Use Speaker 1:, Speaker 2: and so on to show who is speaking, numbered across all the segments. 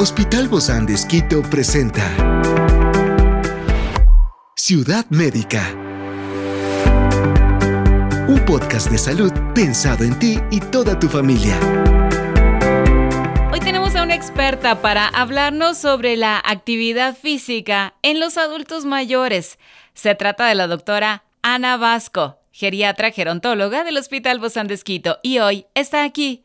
Speaker 1: Hospital Bozán de Esquito presenta Ciudad Médica. Un podcast de salud pensado en ti y toda tu familia.
Speaker 2: Hoy tenemos a una experta para hablarnos sobre la actividad física en los adultos mayores. Se trata de la doctora Ana Vasco, geriatra gerontóloga del Hospital Bozán de Esquito, y hoy está aquí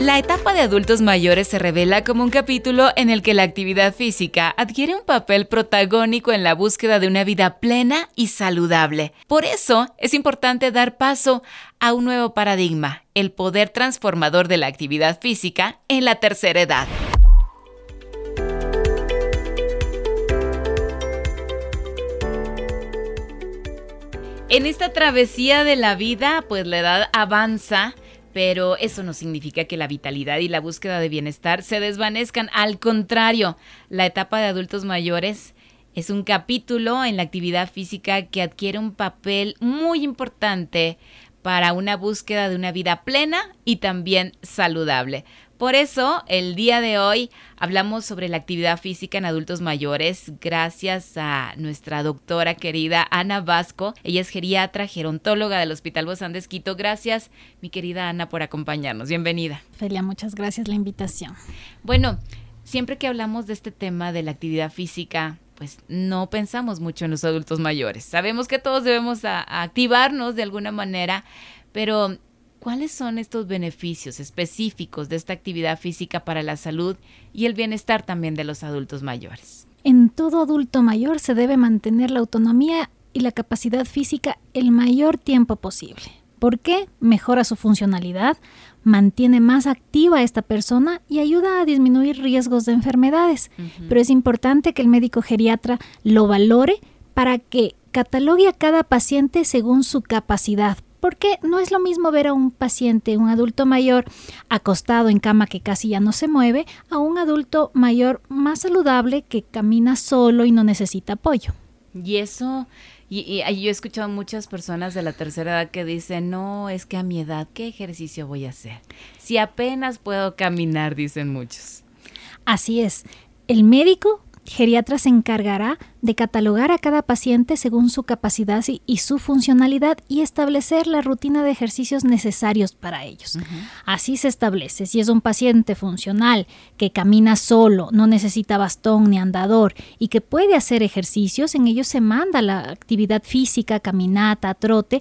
Speaker 2: La etapa de adultos mayores se revela como un capítulo en el que la actividad física adquiere un papel protagónico en la búsqueda de una vida plena y saludable. Por eso es importante dar paso a un nuevo paradigma, el poder transformador de la actividad física en la tercera edad. En esta travesía de la vida, pues la edad avanza pero eso no significa que la vitalidad y la búsqueda de bienestar se desvanezcan. Al contrario, la etapa de adultos mayores es un capítulo en la actividad física que adquiere un papel muy importante para una búsqueda de una vida plena y también saludable. Por eso, el día de hoy hablamos sobre la actividad física en adultos mayores gracias a nuestra doctora querida Ana Vasco. Ella es geriatra, gerontóloga del Hospital Bozán de Esquito. Gracias, mi querida Ana, por acompañarnos. Bienvenida.
Speaker 3: Felia, muchas gracias la invitación.
Speaker 2: Bueno, siempre que hablamos de este tema de la actividad física, pues no pensamos mucho en los adultos mayores. Sabemos que todos debemos activarnos de alguna manera, pero ¿Cuáles son estos beneficios específicos de esta actividad física para la salud y el bienestar también de los adultos mayores?
Speaker 3: En todo adulto mayor se debe mantener la autonomía y la capacidad física el mayor tiempo posible. ¿Por qué? Mejora su funcionalidad, mantiene más activa a esta persona y ayuda a disminuir riesgos de enfermedades. Pero es importante que el médico geriatra lo valore para que catalogue a cada paciente según su capacidad, porque no es lo mismo ver a un paciente, un adulto mayor, acostado en cama que casi ya no se mueve, a un adulto mayor más saludable que camina solo y no necesita apoyo.
Speaker 2: Y eso, y, yo he escuchado muchas personas de la tercera edad que dicen, no, es que a mi edad, ¿qué ejercicio voy a hacer? Si apenas puedo caminar, dicen muchos.
Speaker 3: Así es. El médico geriatra se encargará de catalogar a cada paciente según su capacidad y su funcionalidad y establecer la rutina de ejercicios necesarios para ellos. Así se establece si es un paciente funcional que camina solo, no necesita bastón ni andador y que puede hacer ejercicios, en ellos se manda la actividad física, caminata, trote,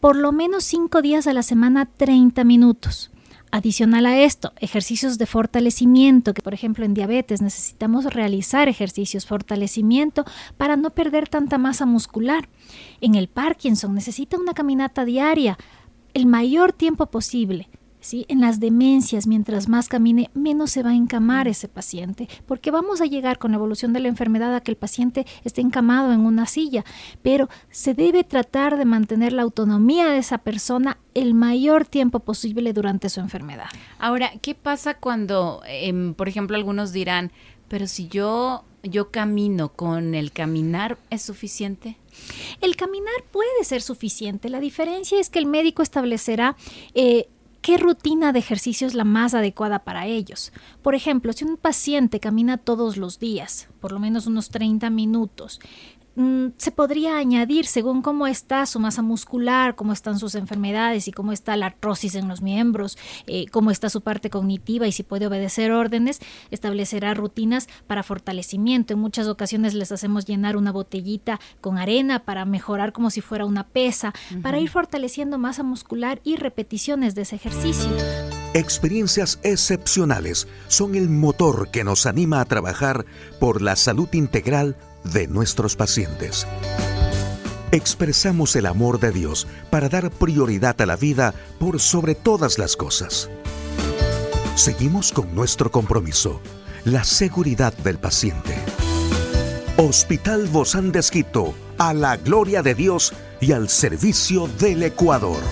Speaker 3: por lo menos cinco días a la semana, 30 minutos. Adicional a esto, ejercicios de fortalecimiento, que por ejemplo en diabetes necesitamos realizar ejercicios fortalecimiento para no perder tanta masa muscular. En el Parkinson necesita una caminata diaria el mayor tiempo posible en las demencias, mientras más camine, menos se va a encamar ese paciente, porque vamos a llegar con la evolución de la enfermedad a que el paciente esté encamado en una silla, pero se debe tratar de mantener la autonomía de esa persona el mayor tiempo posible durante su enfermedad.
Speaker 2: Ahora, ¿qué pasa cuando, em, por ejemplo, algunos dirán, pero si yo yo camino con el caminar es suficiente?
Speaker 3: El caminar puede ser suficiente. La diferencia es que el médico establecerá eh, qué rutina de ejercicio es la más adecuada para ellos. Por ejemplo, si un paciente camina todos los días, por lo menos unos 30 minutos, Mm, se podría añadir según cómo está su masa muscular, cómo están sus enfermedades y cómo está la artrosis en los miembros, eh, cómo está su parte cognitiva y si puede obedecer órdenes, establecerá rutinas para fortalecimiento. En muchas ocasiones les hacemos llenar una botellita con arena para mejorar como si fuera una pesa, para ir fortaleciendo masa muscular y repeticiones de ese ejercicio.
Speaker 1: Experiencias excepcionales son el motor que nos anima a trabajar por la salud integral de nuestros pacientes. Expresamos el amor de Dios para dar prioridad a la vida por sobre todas las cosas. Seguimos con nuestro compromiso, la seguridad del paciente. Hospital Bozán de a la gloria de Dios y al servicio del Ecuador.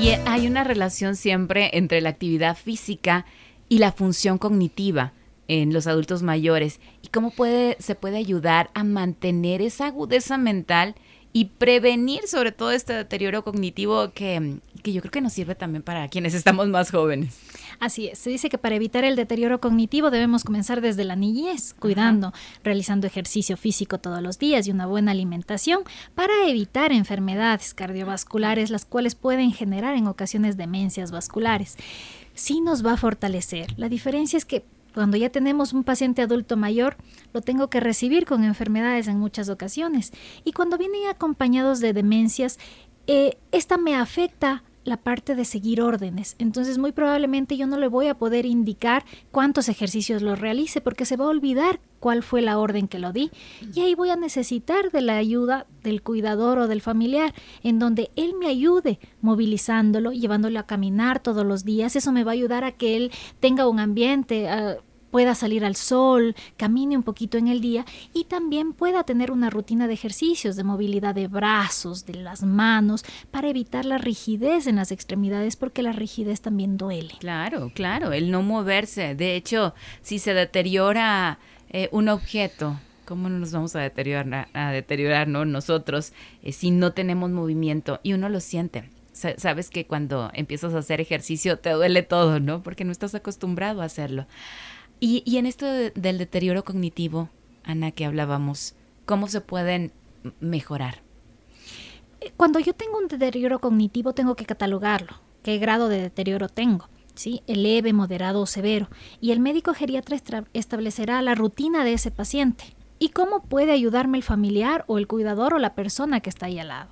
Speaker 2: Y hay una relación siempre entre la actividad física y la función cognitiva en los adultos mayores y cómo puede, se puede ayudar a mantener esa agudeza mental y prevenir sobre todo este deterioro cognitivo que, que yo creo que nos sirve también para quienes estamos más jóvenes.
Speaker 3: Así es, se dice que para evitar el deterioro cognitivo debemos comenzar desde la niñez, cuidando, realizando ejercicio físico todos los días y una buena alimentación para evitar enfermedades cardiovasculares, las cuales pueden generar en ocasiones demencias vasculares. Sí nos va a fortalecer. La diferencia es que cuando ya tenemos un paciente adulto mayor, lo tengo que recibir con enfermedades en muchas ocasiones. Y cuando vienen acompañados de demencias, eh, esta me afecta la parte de seguir órdenes. Entonces muy probablemente yo no le voy a poder indicar cuántos ejercicios lo realice porque se va a olvidar cuál fue la orden que lo di. Y ahí voy a necesitar de la ayuda del cuidador o del familiar, en donde él me ayude movilizándolo, llevándolo a caminar todos los días. Eso me va a ayudar a que él tenga un ambiente. Ah, pueda salir al sol, camine un poquito en el día y también pueda tener una rutina de ejercicios, de movilidad de brazos, de las manos, para evitar la rigidez en las extremidades, porque la rigidez también duele.
Speaker 2: Claro, claro, el no moverse. De hecho, si se deteriora eh, un objeto, ¿cómo no nos vamos a deteriorar, a nosotros eh, si no tenemos movimiento? Y uno lo siente. Sabes que cuando empiezas a hacer ejercicio te duele todo, ¿no? Porque no estás acostumbrado a hacerlo. Y, en esto del deterioro cognitivo, Ana, que hablábamos, ¿cómo se pueden mejorar?
Speaker 3: Eh, cuando yo tengo un deterioro cognitivo, tengo que catalogarlo. ¿Qué grado de deterioro tengo? ¿Sí? Leve, moderado o severo. Y el médico geriatra establecerá la rutina de ese paciente. ¿Y cómo puede ayudarme el familiar o el cuidador o la persona que está ahí al lado?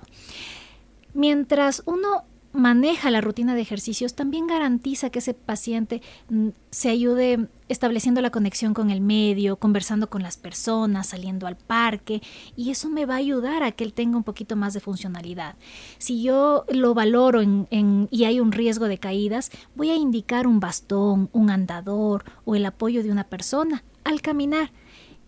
Speaker 3: Mientras uno maneja la rutina de ejercicios también garantiza que ese paciente mm, se ayude estableciendo la conexión con el medio, conversando con las personas, saliendo al parque, y eso me va a ayudar a que él tenga un poquito más de funcionalidad. Si yo lo valoro y hay un riesgo de caídas, voy a indicar un bastón, un andador o el apoyo de una persona al caminar.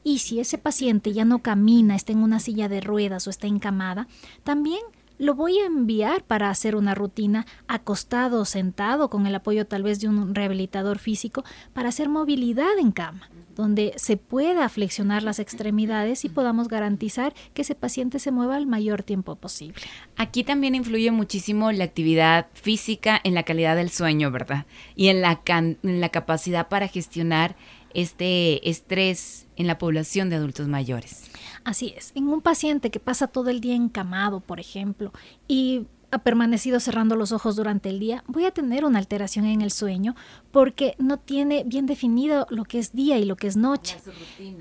Speaker 3: Y si ese paciente ya no camina, está en una silla de ruedas o está encamada, también lo voy a enviar para hacer una rutina acostado o sentado con el apoyo tal vez de un rehabilitador físico para hacer movilidad en cama, donde se pueda flexionar las extremidades y podamos garantizar que ese paciente se mueva el mayor tiempo posible.
Speaker 2: Aquí también influye muchísimo la actividad física en la calidad del sueño, ¿verdad? Y en la, en la capacidad para gestionar este estrés en la población de adultos mayores.
Speaker 3: Así es. En un paciente que pasa todo el día encamado, por ejemplo, y ha permanecido cerrando los ojos durante el día, voy a tener una alteración en el sueño porque no tiene bien definido lo que es día y lo que es noche.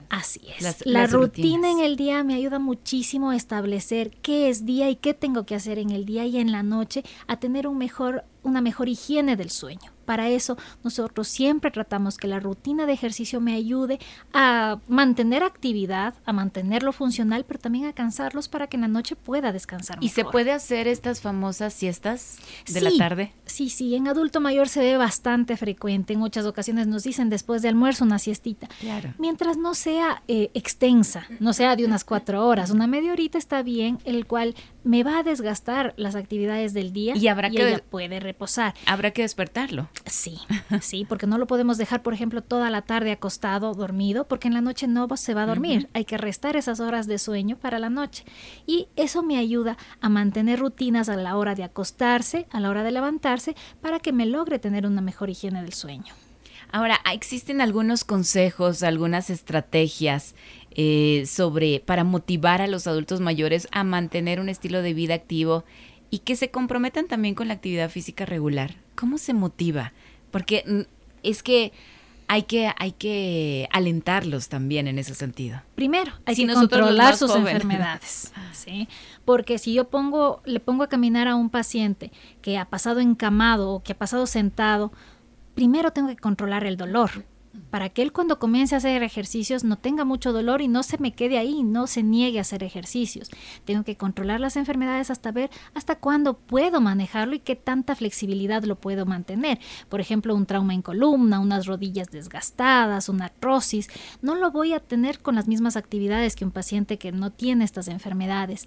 Speaker 3: Así es. la rutina en el día me ayuda muchísimo a establecer qué es día y qué tengo que hacer en el día y en la noche, a tener un mejor, una mejor higiene del sueño. Para eso nosotros siempre tratamos que la rutina de ejercicio me ayude a mantener actividad, a mantenerlo funcional, pero también a cansarlos para que en la noche pueda descansar.
Speaker 2: ¿Y se puede hacer estas famosas siestas de la tarde?
Speaker 3: Sí, sí, en adulto mayor se ve bastante frecuente. En muchas ocasiones nos dicen después de almuerzo una siestita.
Speaker 2: Claro.
Speaker 3: Mientras no sea eh, extensa, no sea de unas cuatro horas, una media horita está bien, el cual me va a desgastar las actividades del día
Speaker 2: y habrá que
Speaker 3: puede reposar.
Speaker 2: Habrá que despertarlo.
Speaker 3: Sí, sí, porque no lo podemos dejar, por ejemplo, toda la tarde acostado, dormido, porque en la noche no se va a dormir. Hay que restar esas horas de sueño para la noche. Y eso me ayuda a mantener rutinas a la hora de acostarse, a la hora de levantarse, para que me logre tener una mejor higiene del sueño.
Speaker 2: Ahora, ¿existen algunos consejos, algunas estrategias eh, sobre para motivar a los adultos mayores a mantener un estilo de vida activo y que se comprometan también con la actividad física regular? ¿Cómo se motiva? Porque mm, es que hay que, hay que alentarlos también en ese sentido.
Speaker 3: Primero, hay que controlar sus enfermedades. ¿sí? Porque si yo pongo, le pongo a caminar a un paciente que ha pasado encamado o que ha pasado sentado, primero tengo que controlar el dolor para que él cuando comience a hacer ejercicios no tenga mucho dolor y no se me quede ahí, no se niegue a hacer ejercicios. Tengo que controlar las enfermedades hasta ver hasta cuándo puedo manejarlo y qué tanta flexibilidad lo puedo mantener. Por ejemplo, un trauma en columna, unas rodillas desgastadas, una artrosis, no lo voy a tener con las mismas actividades que un paciente que no tiene estas enfermedades.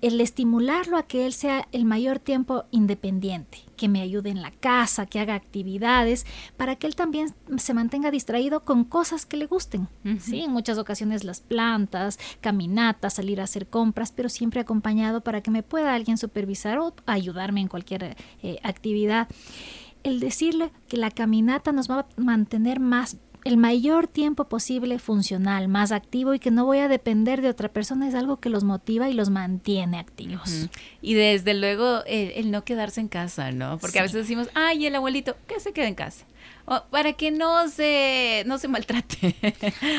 Speaker 3: El estimularlo a que él sea el mayor tiempo independiente, que me ayude en la casa, que haga actividades, para que él también se mantenga distraído con cosas que le gusten. ¿sí? En muchas ocasiones las plantas, caminatas, salir a hacer compras, pero siempre acompañado para que me pueda alguien supervisar o ayudarme en cualquier eh, actividad. El decirle que la caminata nos va a mantener más el mayor tiempo posible funcional, más activo y que no voy a depender de otra persona es algo que los motiva y los mantiene activos.
Speaker 2: Y desde luego el, no quedarse en casa, ¿no? Porque a veces decimos, ay, el abuelito, que se quede en casa. para que no se, no se maltrate.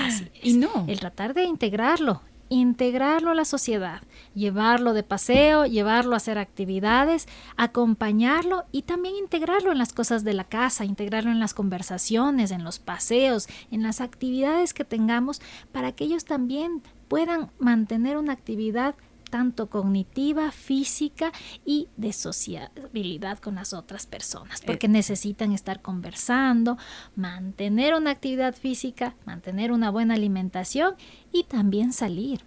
Speaker 3: Así Y no. El tratar de integrarlo, integrarlo a la sociedad, llevarlo de paseo, llevarlo a hacer actividades, acompañarlo y también integrarlo en las cosas de la casa, integrarlo en las conversaciones, en los paseos, en las actividades que tengamos para que ellos también puedan mantener una actividad tanto cognitiva, física y de sociabilidad con las otras personas, porque necesitan estar conversando, mantener una actividad física, mantener una buena alimentación y también salir.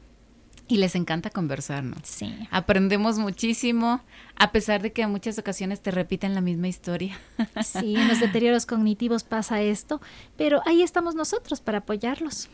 Speaker 2: Y les encanta conversar, ¿no?
Speaker 3: Sí.
Speaker 2: Aprendemos muchísimo, a pesar de que en muchas ocasiones te repiten la misma historia.
Speaker 3: Sí, en los deterioros cognitivos pasa esto, pero ahí estamos nosotros para apoyarlos.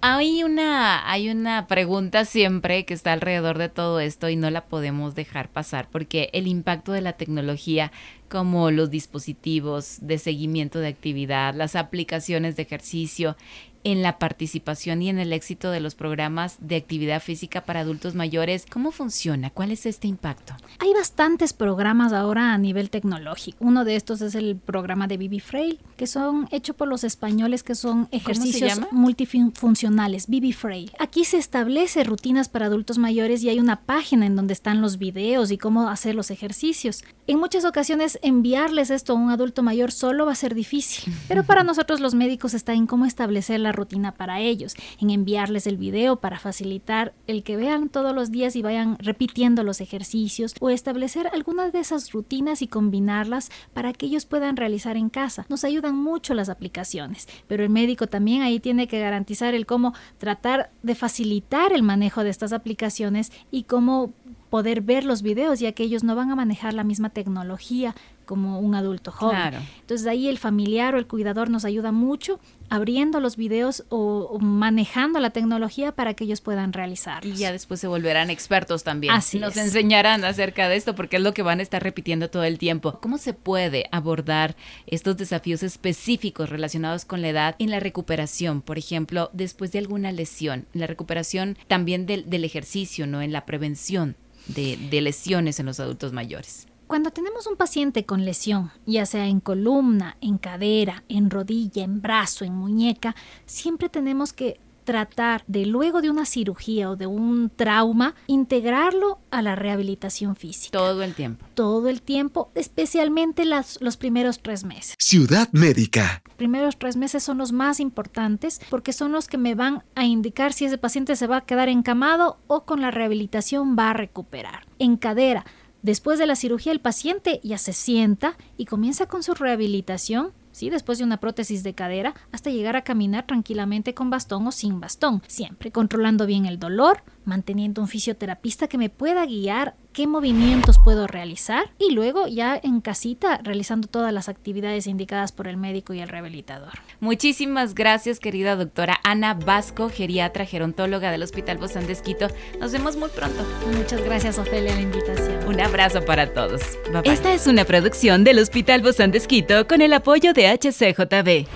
Speaker 2: Hay una, hay una pregunta siempre que está alrededor de todo esto y no la podemos dejar pasar porque el impacto de la tecnología como los dispositivos de seguimiento de actividad, las aplicaciones de ejercicio, en la participación y en el éxito de los programas de actividad física para adultos mayores. ¿Cómo funciona? ¿Cuál es este impacto?
Speaker 3: Hay bastantes programas ahora a nivel tecnológico. Uno de estos es el programa de Bibi Frail, que son hechos por los españoles, que son ejercicios multifuncionales. Bibi Frail. Aquí se establece rutinas para adultos mayores y hay una página en donde están los videos y cómo hacer los ejercicios. En muchas ocasiones enviarles esto a un adulto mayor solo va a ser difícil, pero para nosotros los médicos está en cómo establecer la rutina para ellos, en enviarles el video para facilitar el que vean todos los días y vayan repitiendo los ejercicios o establecer algunas de esas rutinas y combinarlas para que ellos puedan realizar en casa. Nos ayudan mucho las aplicaciones, pero el médico también ahí tiene que garantizar el cómo tratar de facilitar el manejo de estas aplicaciones y cómo poder ver los videos, ya que ellos no van a manejar la misma tecnología como un adulto joven. Entonces ahí el familiar o el cuidador nos ayuda mucho abriendo los videos o, manejando la tecnología para que ellos puedan realizar.
Speaker 2: Y ya después se volverán expertos también.
Speaker 3: Así
Speaker 2: Nos enseñarán acerca de esto porque es lo que van a estar repitiendo todo el tiempo. ¿Cómo se puede abordar estos desafíos específicos relacionados con la edad en la recuperación? Por ejemplo, después de alguna lesión, la recuperación también del, del ejercicio, ¿no? En la prevención de, de lesiones en los adultos mayores.
Speaker 3: Cuando tenemos un paciente con lesión, ya sea en columna, en cadera, en rodilla, en brazo, en muñeca, siempre tenemos que tratar de luego de una cirugía o de un trauma, integrarlo a la rehabilitación física.
Speaker 2: Todo el tiempo.
Speaker 3: Todo el tiempo, especialmente las, los primeros tres meses.
Speaker 1: Ciudad Médica.
Speaker 3: Los primeros tres meses son los más importantes porque son los que me van a indicar si ese paciente se va a quedar encamado o con la rehabilitación va a recuperar. En cadera, Después de la cirugía el paciente ya se sienta y comienza con su rehabilitación, ¿sí? después de una prótesis de cadera, hasta llegar a caminar tranquilamente con bastón o sin bastón, siempre controlando bien el dolor, manteniendo un fisioterapista que me pueda guiar qué movimientos puedo realizar y luego ya en casita realizando todas las actividades indicadas por el médico y el rehabilitador.
Speaker 2: Muchísimas gracias querida doctora Ana Vasco, geriatra gerontóloga del Hospital Bozán de Esquito. Nos vemos muy pronto.
Speaker 3: Muchas gracias Ofelia la invitación.
Speaker 2: Un abrazo para todos. Esta es una producción del Hospital Bozán de Esquito con el apoyo de HCJB.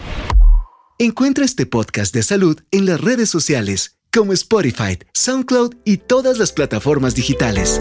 Speaker 1: Encuentra este podcast de salud en las redes sociales como Spotify, SoundCloud y todas las plataformas digitales.